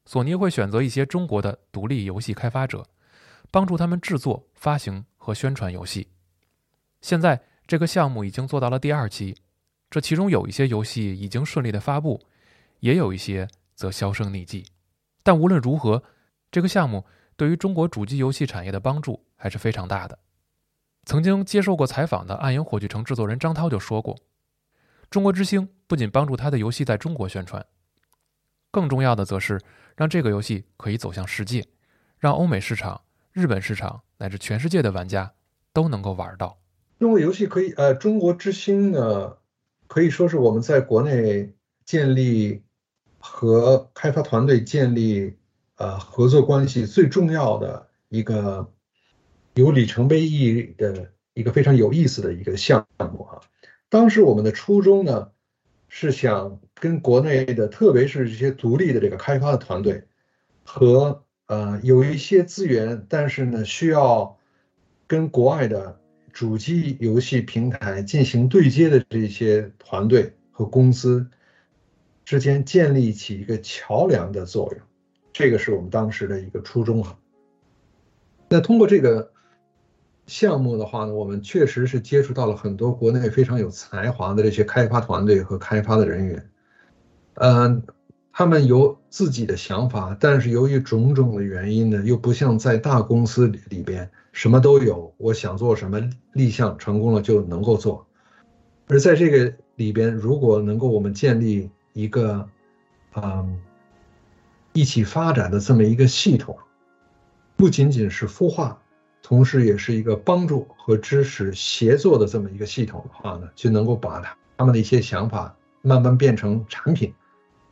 索尼会选择一些中国的独立游戏开发者，帮助他们制作、发行和宣传游戏。现在这个项目已经做到了第二期，这其中有一些游戏已经顺利的发布，也有一些则销声匿迹。但无论如何，这个项目对于中国主机游戏产业的帮助还是非常大的。曾经接受过采访的暗影火炬城制作人张涛就说过：“中国之星不仅帮助他的游戏在中国宣传，更重要的则是让这个游戏可以走向世界，让欧美市场、日本市场乃至全世界的玩家都能够玩到。中国游戏可以，呃，中国之星呢，可以说是我们在国内建立和开发团队建立呃合作关系最重要的一个。”有里程碑意义的一个非常有意思的一个项目啊！当时我们的初衷呢，是想跟国内的，特别是这些独立的这个开发的团队，和呃有一些资源，但是呢需要跟国外的主机游戏平台进行对接的这些团队和公司之间建立起一个桥梁的作用，这个是我们当时的一个初衷啊。那通过这个。项目的话呢，我们确实是接触到了很多国内非常有才华的这些开发团队和开发的人员，嗯，他们有自己的想法，但是由于种种的原因呢，又不像在大公司里边什么都有，我想做什么立项成功了就能够做，而在这个里边，如果能够我们建立一个，嗯，一起发展的这么一个系统，不仅仅是孵化。同时，也是一个帮助和支持协作的这么一个系统的话呢，就能够把他他们的一些想法慢慢变成产品，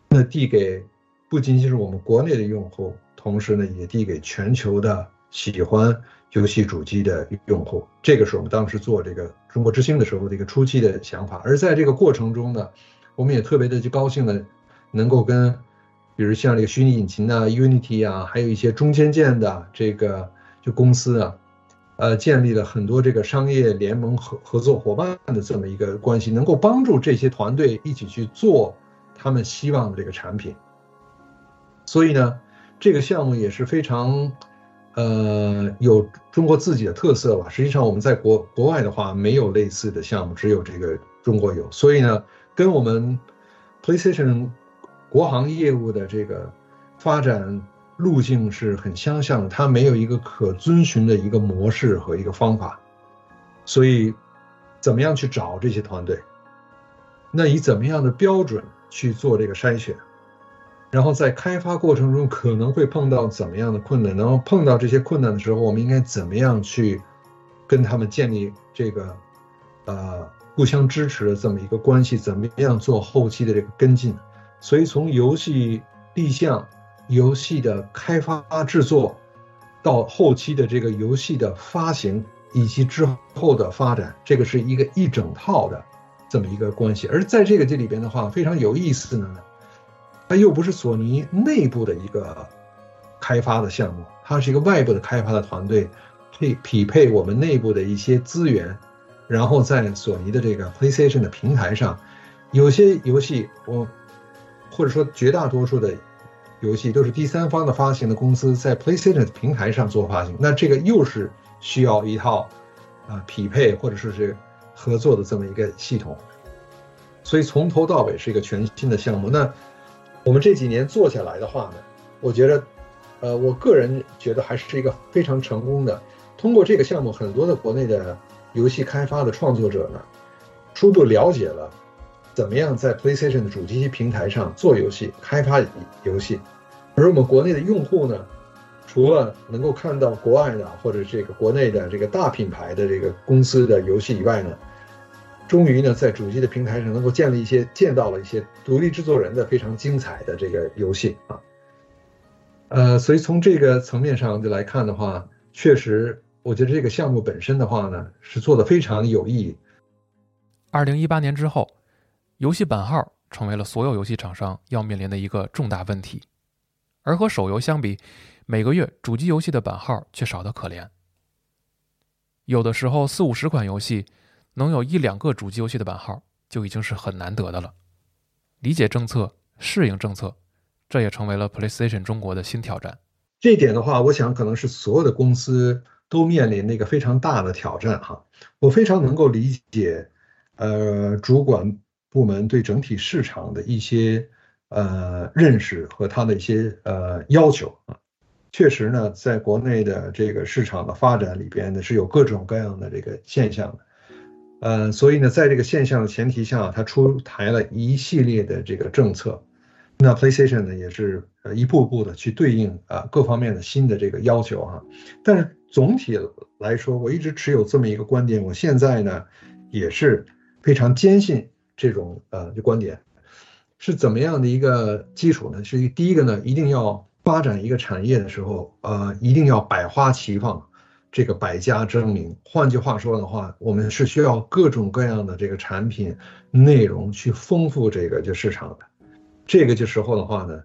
那递给不仅仅是我们国内的用户，同时呢，也递给全球的喜欢游戏主机的用户。这个是我们当时做这个中国之星的时候的一个初期的想法。而在这个过程中呢，我们也特别的就高兴的，能够跟，比如像这个虚拟引擎啊、Unity 啊，还有一些中间件的这个就公司啊。呃，建立了很多这个商业联盟合合作伙伴的这么一个关系，能够帮助这些团队一起去做他们希望的这个产品。所以呢，这个项目也是非常，呃，有中国自己的特色吧。实际上我们在国国外的话没有类似的项目，只有这个中国有。所以呢，跟我们 PlayStation 国行业务的这个发展。路径是很相像的，它没有一个可遵循的一个模式和一个方法，所以，怎么样去找这些团队？那以怎么样的标准去做这个筛选？然后在开发过程中可能会碰到怎么样的困难？然后碰到这些困难的时候，我们应该怎么样去跟他们建立这个呃互相支持的这么一个关系？怎么样做后期的这个跟进？所以从游戏立项。游戏的开发制作，到后期的这个游戏的发行以及之后的发展，这个是一个一整套的这么一个关系。而在这个这里边的话，非常有意思呢，它又不是索尼内部的一个开发的项目，它是一个外部的开发的团队配匹配我们内部的一些资源，然后在索尼的这个 PlayStation 的平台上，有些游戏我或者说绝大多数的。游戏都是第三方的发行的公司在 PlayStation 平台上做发行，那这个又是需要一套啊匹配或者说是合作的这么一个系统，所以从头到尾是一个全新的项目。那我们这几年做下来的话呢，我觉得，呃，我个人觉得还是一个非常成功的。通过这个项目，很多的国内的游戏开发的创作者呢，初步了解了。怎么样在 PlayStation 的主机平台上做游戏、开发游戏？而我们国内的用户呢，除了能够看到国外的或者这个国内的这个大品牌的这个公司的游戏以外呢，终于呢在主机的平台上能够建立一些见到了一些独立制作人的非常精彩的这个游戏啊。呃，所以从这个层面上就来看的话，确实我觉得这个项目本身的话呢是做的非常有意义。二零一八年之后，游戏版号成为了所有游戏厂商要面临的一个重大问题，而和手游相比。每个月主机游戏的版号却少得可怜，有的时候四五十款游戏能有一两个主机游戏的版号就已经是很难得的了。理解政策，适应政策，这也成为了 PlayStation 中国的新挑战。这一点的话，我想可能是所有的公司都面临那个非常大的挑战哈。我非常能够理解，呃，主管部门对整体市场的一些呃认识和他的一些呃要求啊。确实呢，在国内的这个市场的发展里边呢，是有各种各样的这个现象的，呃，所以呢，在这个现象的前提下，它出台了一系列的这个政策，那 PlayStation 呢也是呃一步步的去对应啊各方面的新的这个要求哈。但是总体来说，我一直持有这么一个观点，我现在呢也是非常坚信这种呃观点，是怎么样的一个基础呢？是第一个呢，一定要。发展一个产业的时候，呃，一定要百花齐放，这个百家争鸣。换句话说的话，我们是需要各种各样的这个产品内容去丰富这个就市场的。这个就时候的话呢，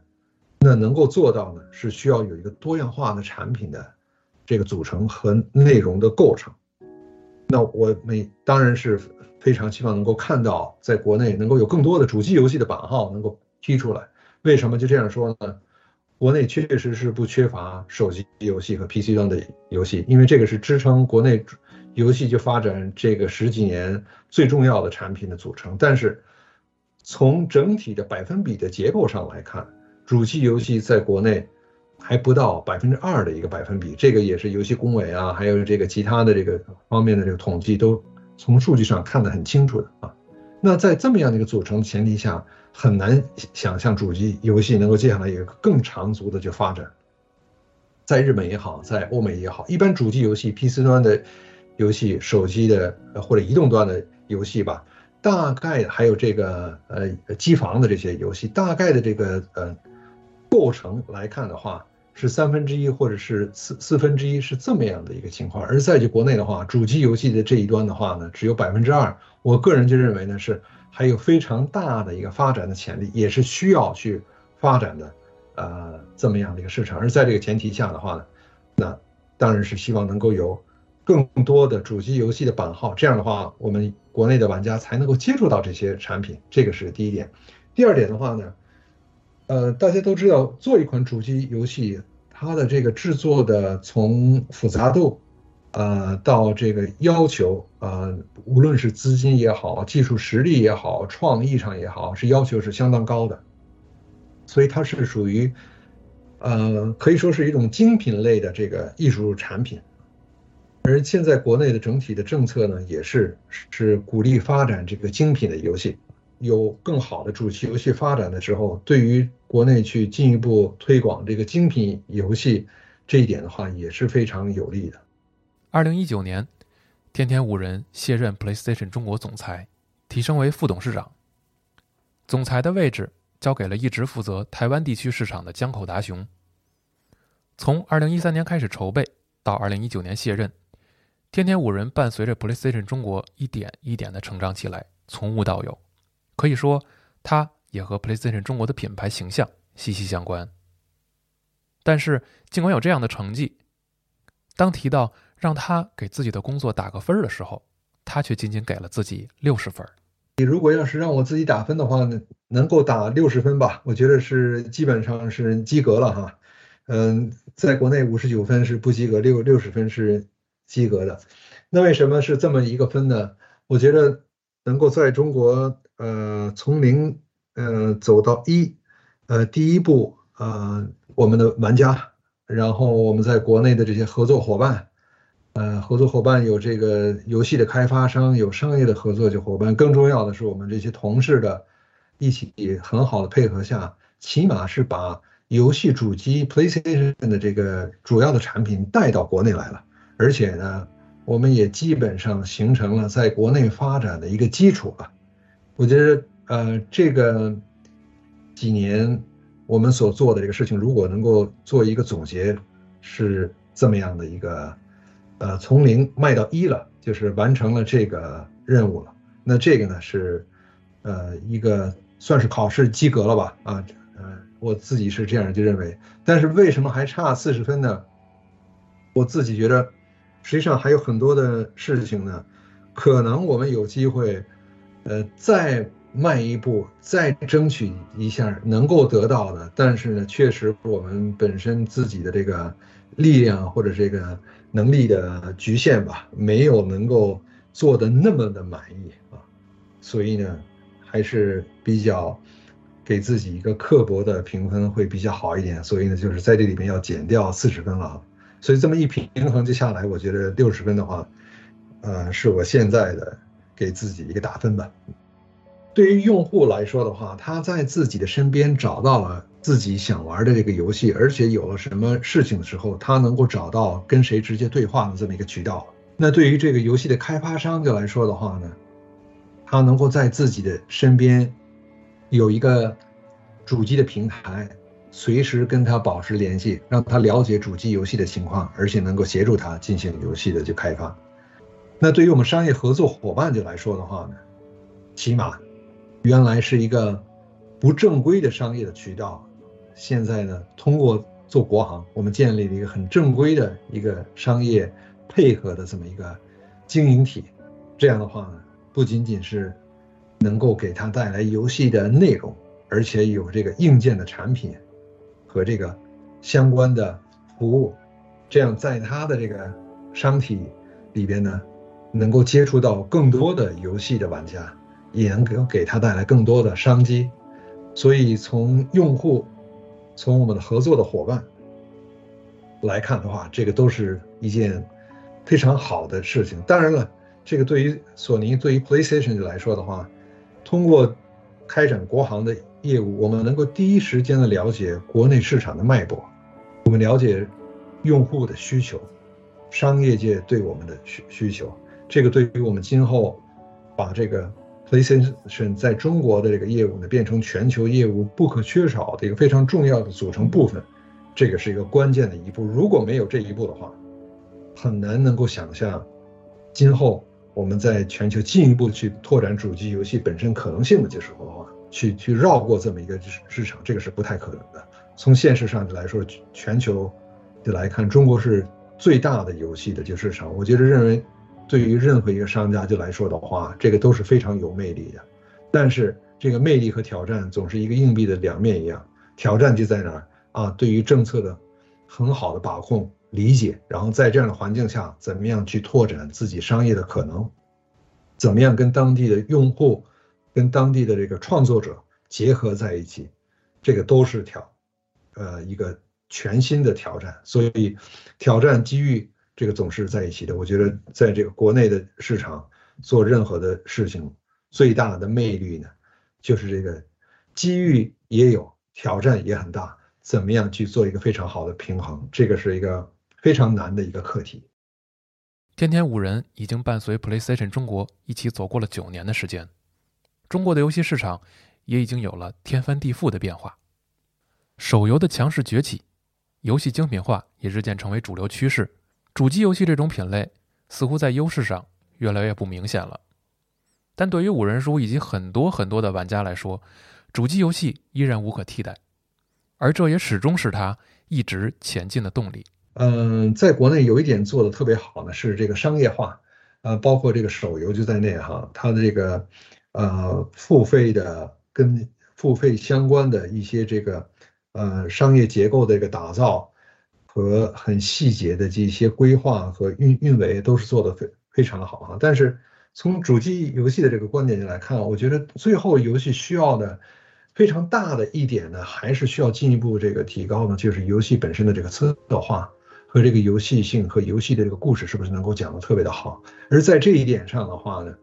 那能够做到呢，是需要有一个多样化的产品的这个组成和内容的构成。那我们当然是非常希望能够看到，在国内能够有更多的主机游戏的版号能够批出来。为什么就这样说呢？国内确实是不缺乏手机游戏和 PC 端的游戏，因为这个是支撑国内游戏就发展这个十几年最重要的产品的组成。但是从整体的百分比的结构上来看，主机游戏在国内还不到百分之二的一个百分比，这个也是游戏工委啊，还有这个其他的这个方面的这个统计都从数据上看得很清楚的啊。那在这么样的一个组成前提下。很难想象主机游戏能够接下来有更长足的就发展，在日本也好，在欧美也好，一般主机游戏、PC 端的游戏、手机的或者移动端的游戏吧，大概还有这个呃机房的这些游戏，大概的这个呃构成来看的话，是三分之一或者是四四分之一是这么样的一个情况。而在就国内的话，主机游戏的这一端的话呢，只有百分之二，我个人就认为呢是。还有非常大的一个发展的潜力，也是需要去发展的，呃，这么样的一个市场。而在这个前提下的话呢，那当然是希望能够有更多的主机游戏的版号，这样的话，我们国内的玩家才能够接触到这些产品。这个是第一点。第二点的话呢，呃，大家都知道，做一款主机游戏，它的这个制作的从复杂度。呃，到这个要求，呃，无论是资金也好，技术实力也好，创意上也好，是要求是相当高的，所以它是属于，呃，可以说是一种精品类的这个艺术产品。而现在国内的整体的政策呢，也是是鼓励发展这个精品的游戏，有更好的主机游戏发展的时候，对于国内去进一步推广这个精品游戏这一点的话，也是非常有利的。二零一九年，天天五人卸任 PlayStation 中国总裁，提升为副董事长。总裁的位置交给了一直负责台湾地区市场的江口达雄。从二零一三年开始筹备到二零一九年卸任，天天五人伴随着 PlayStation 中国一点一点的成长起来，从无到有。可以说，他也和 PlayStation 中国的品牌形象息息相关。但是，尽管有这样的成绩，当提到让他给自己的工作打个分的时候，他却仅仅给了自己六十分。你如果要是让我自己打分的话呢，能够打六十分吧，我觉得是基本上是及格了哈。嗯，在国内五十九分是不及格，六六十分是及格的。那为什么是这么一个分呢？我觉得能够在中国呃从零呃走到一，呃第一步呃我们的玩家，然后我们在国内的这些合作伙伴。呃，合作伙伴有这个游戏的开发商，有商业的合作的伙伴，更重要的是我们这些同事的一起很好的配合下，起码是把游戏主机 PlayStation 的这个主要的产品带到国内来了，而且呢，我们也基本上形成了在国内发展的一个基础了。我觉得，呃，这个几年我们所做的这个事情，如果能够做一个总结，是这么样的一个，呃，从零迈到一了，就是完成了这个任务了。那这个呢是，呃，一个算是考试及格了吧？啊，呃，我自己是这样就认为。但是为什么还差四十分呢？我自己觉得，实际上还有很多的事情呢，可能我们有机会。呃，再迈一步，再争取一下能够得到的，但是呢，确实我们本身自己的这个力量或者这个能力的局限吧，没有能够做的那么的满意啊，所以呢，还是比较给自己一个刻薄的评分会比较好一点，所以呢，就是在这里面要减掉四十分了，所以这么一平衡就下来，我觉得六十分的话，呃，是我现在的。给自己一个打分吧。对于用户来说的话，他在自己的身边找到了自己想玩的这个游戏，而且有了什么事情的时候，他能够找到跟谁直接对话的这么一个渠道。那对于这个游戏的开发商就来说的话呢，他能够在自己的身边有一个主机的平台，随时跟他保持联系，让他了解主机游戏的情况，而且能够协助他进行游戏的就开发。那对于我们商业合作伙伴就来说的话呢，起码原来是一个不正规的商业的渠道，现在呢通过做国行，我们建立了一个很正规的一个商业配合的这么一个经营体。这样的话呢，不仅仅是能够给他带来游戏的内容，而且有这个硬件的产品和这个相关的服务，这样在他的这个商体里边呢。能够接触到更多的游戏的玩家，也能给给他带来更多的商机。所以从用户，从我们的合作的伙伴来看的话，这个都是一件非常好的事情。当然了，这个对于索尼、对于 PlayStation 来说的话，通过开展国行的业务，我们能够第一时间的了解国内市场的脉搏，我们了解用户的需求，商业界对我们的需需求。这个对于我们今后把这个 PlayStation 在中国的这个业务呢变成全球业务不可缺少的一个非常重要的组成部分，这个是一个关键的一步。如果没有这一步的话，很难能够想象今后我们在全球进一步去拓展主机游戏本身可能性的时候的话，去去绕过这么一个市场，这个是不太可能的。从现实上来说，全球的来看，中国是最大的游戏的就市场。我觉得认为。对于任何一个商家就来说的话，这个都是非常有魅力的。但是这个魅力和挑战总是一个硬币的两面一样，挑战就在哪儿啊？对于政策的很好的把控、理解，然后在这样的环境下，怎么样去拓展自己商业的可能？怎么样跟当地的用户、跟当地的这个创作者结合在一起？这个都是挑，呃，一个全新的挑战。所以，挑战机遇。这个总是在一起的。我觉得，在这个国内的市场做任何的事情，最大的魅力呢，就是这个机遇也有，挑战也很大。怎么样去做一个非常好的平衡？这个是一个非常难的一个课题。天天五人已经伴随 PlayStation 中国一起走过了九年的时间，中国的游戏市场也已经有了天翻地覆的变化。手游的强势崛起，游戏精品化也日渐成为主流趋势。主机游戏这种品类似乎在优势上越来越不明显了，但对于五人书以及很多很多的玩家来说，主机游戏依然无可替代，而这也始终是它一直前进的动力。嗯，在国内有一点做的特别好呢，是这个商业化，呃，包括这个手游就在内哈，它的这个呃付费的跟付费相关的一些这个呃商业结构的一个打造。和很细节的这些规划和运运维都是做的非非常的好哈，但是从主机游戏的这个观点来看，我觉得最后游戏需要的非常大的一点呢，还是需要进一步这个提高呢，就是游戏本身的这个策划和这个游戏性和游戏的这个故事是不是能够讲的特别的好。而在这一点上的话呢，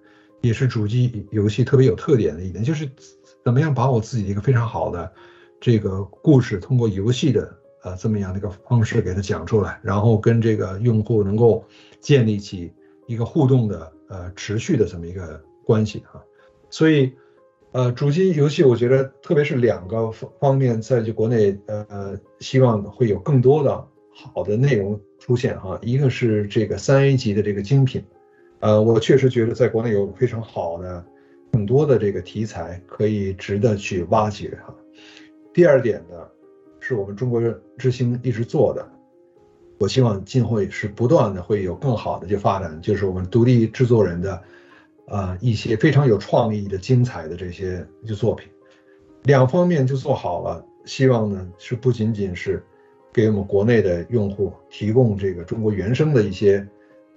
也是主机游戏特别有特点的一点，就是怎么样把我自己一个非常好的这个故事通过游戏的呃这么样的一个方式给它讲出来，然后跟这个用户能够建立起一个互动的呃持续的这么一个关系啊，所以呃主机游戏我觉得特别是两个方方面在就国内呃希望会有更多的好的内容出现哈，一个是这个三 A 级的这个精品，呃我确实觉得在国内有非常好的很多的这个题材可以值得去挖掘哈。第二点呢，是我们中国之星一直做的，我希望今后也是不断的会有更好的去发展，就是我们独立制作人的，啊一些非常有创意的、精彩的这些就作品，两方面就做好了。希望呢是不仅仅是给我们国内的用户提供这个中国原生的一些，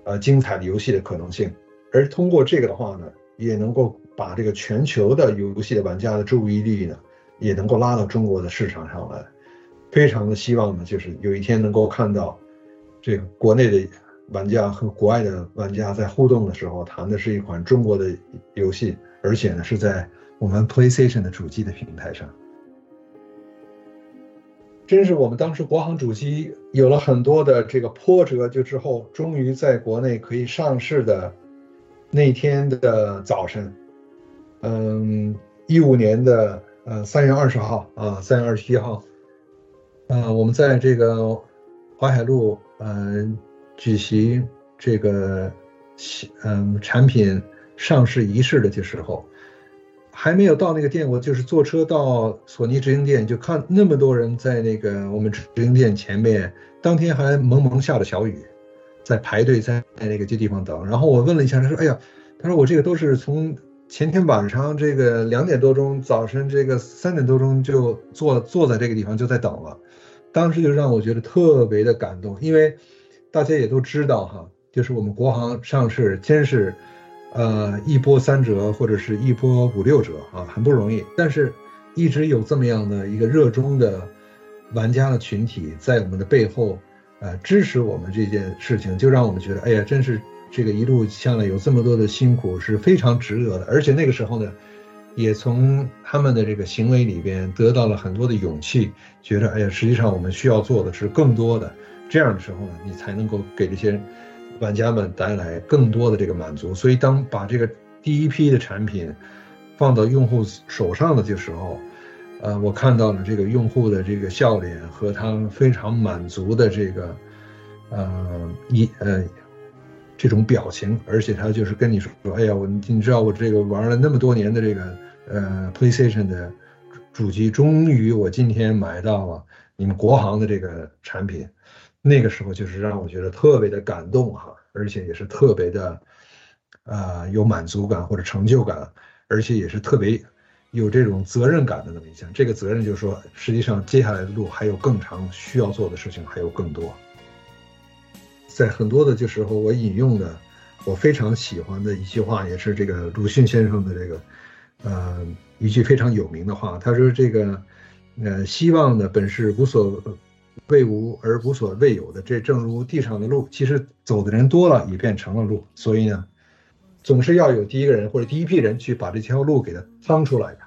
呃精彩的游戏的可能性，而通过这个的话呢，也能够把这个全球的游戏的玩家的注意力呢。也能够拉到中国的市场上来，非常的希望呢，就是有一天能够看到，这个国内的玩家和国外的玩家在互动的时候，谈的是一款中国的游戏，而且呢是在我们 PlayStation 的主机的平台上。真是我们当时国行主机有了很多的这个波折，就之后终于在国内可以上市的那天的早晨，嗯，一五年的。呃，三月二十号啊，三月二十一号，呃，我们在这个淮海路，嗯，举行这个，嗯，产品上市仪式的这时候，还没有到那个店，我就是坐车到索尼直营店，就看那么多人在那个我们直营店前面，当天还蒙蒙下了小雨，在排队在那个这地方等。然后我问了一下，他说：“哎呀，他说我这个都是从。”前天晚上这个两点多钟，早晨这个三点多钟就坐坐在这个地方就在等了，当时就让我觉得特别的感动，因为大家也都知道哈，就是我们国行上市真是，呃一波三折或者是一波五六折啊，很不容易，但是一直有这么样的一个热衷的玩家的群体在我们的背后，呃支持我们这件事情，就让我们觉得哎呀，真是。这个一路下来有这么多的辛苦是非常值得的，而且那个时候呢，也从他们的这个行为里边得到了很多的勇气，觉得哎呀，实际上我们需要做的是更多的。这样的时候呢，你才能够给这些玩家们带来更多的这个满足。所以当把这个第一批的产品放到用户手上的这时候，呃，我看到了这个用户的这个笑脸和他非常满足的这个，呃，一呃。这种表情，而且他就是跟你说说，哎呀，我你知道我这个玩了那么多年的这个呃 PlayStation 的主机，终于我今天买到了你们国行的这个产品，那个时候就是让我觉得特别的感动哈，而且也是特别的，呃，有满足感或者成就感，而且也是特别有这种责任感的那么一项。这个责任就是说，实际上接下来的路还有更长，需要做的事情还有更多。在很多的这时候，我引用的我非常喜欢的一句话，也是这个鲁迅先生的这个，呃，一句非常有名的话。他说：“这个，呃，希望呢本是无所未无而无所谓有的，这正如地上的路，其实走的人多了也变成了路。所以呢，总是要有第一个人或者第一批人去把这条路给它趟出来。”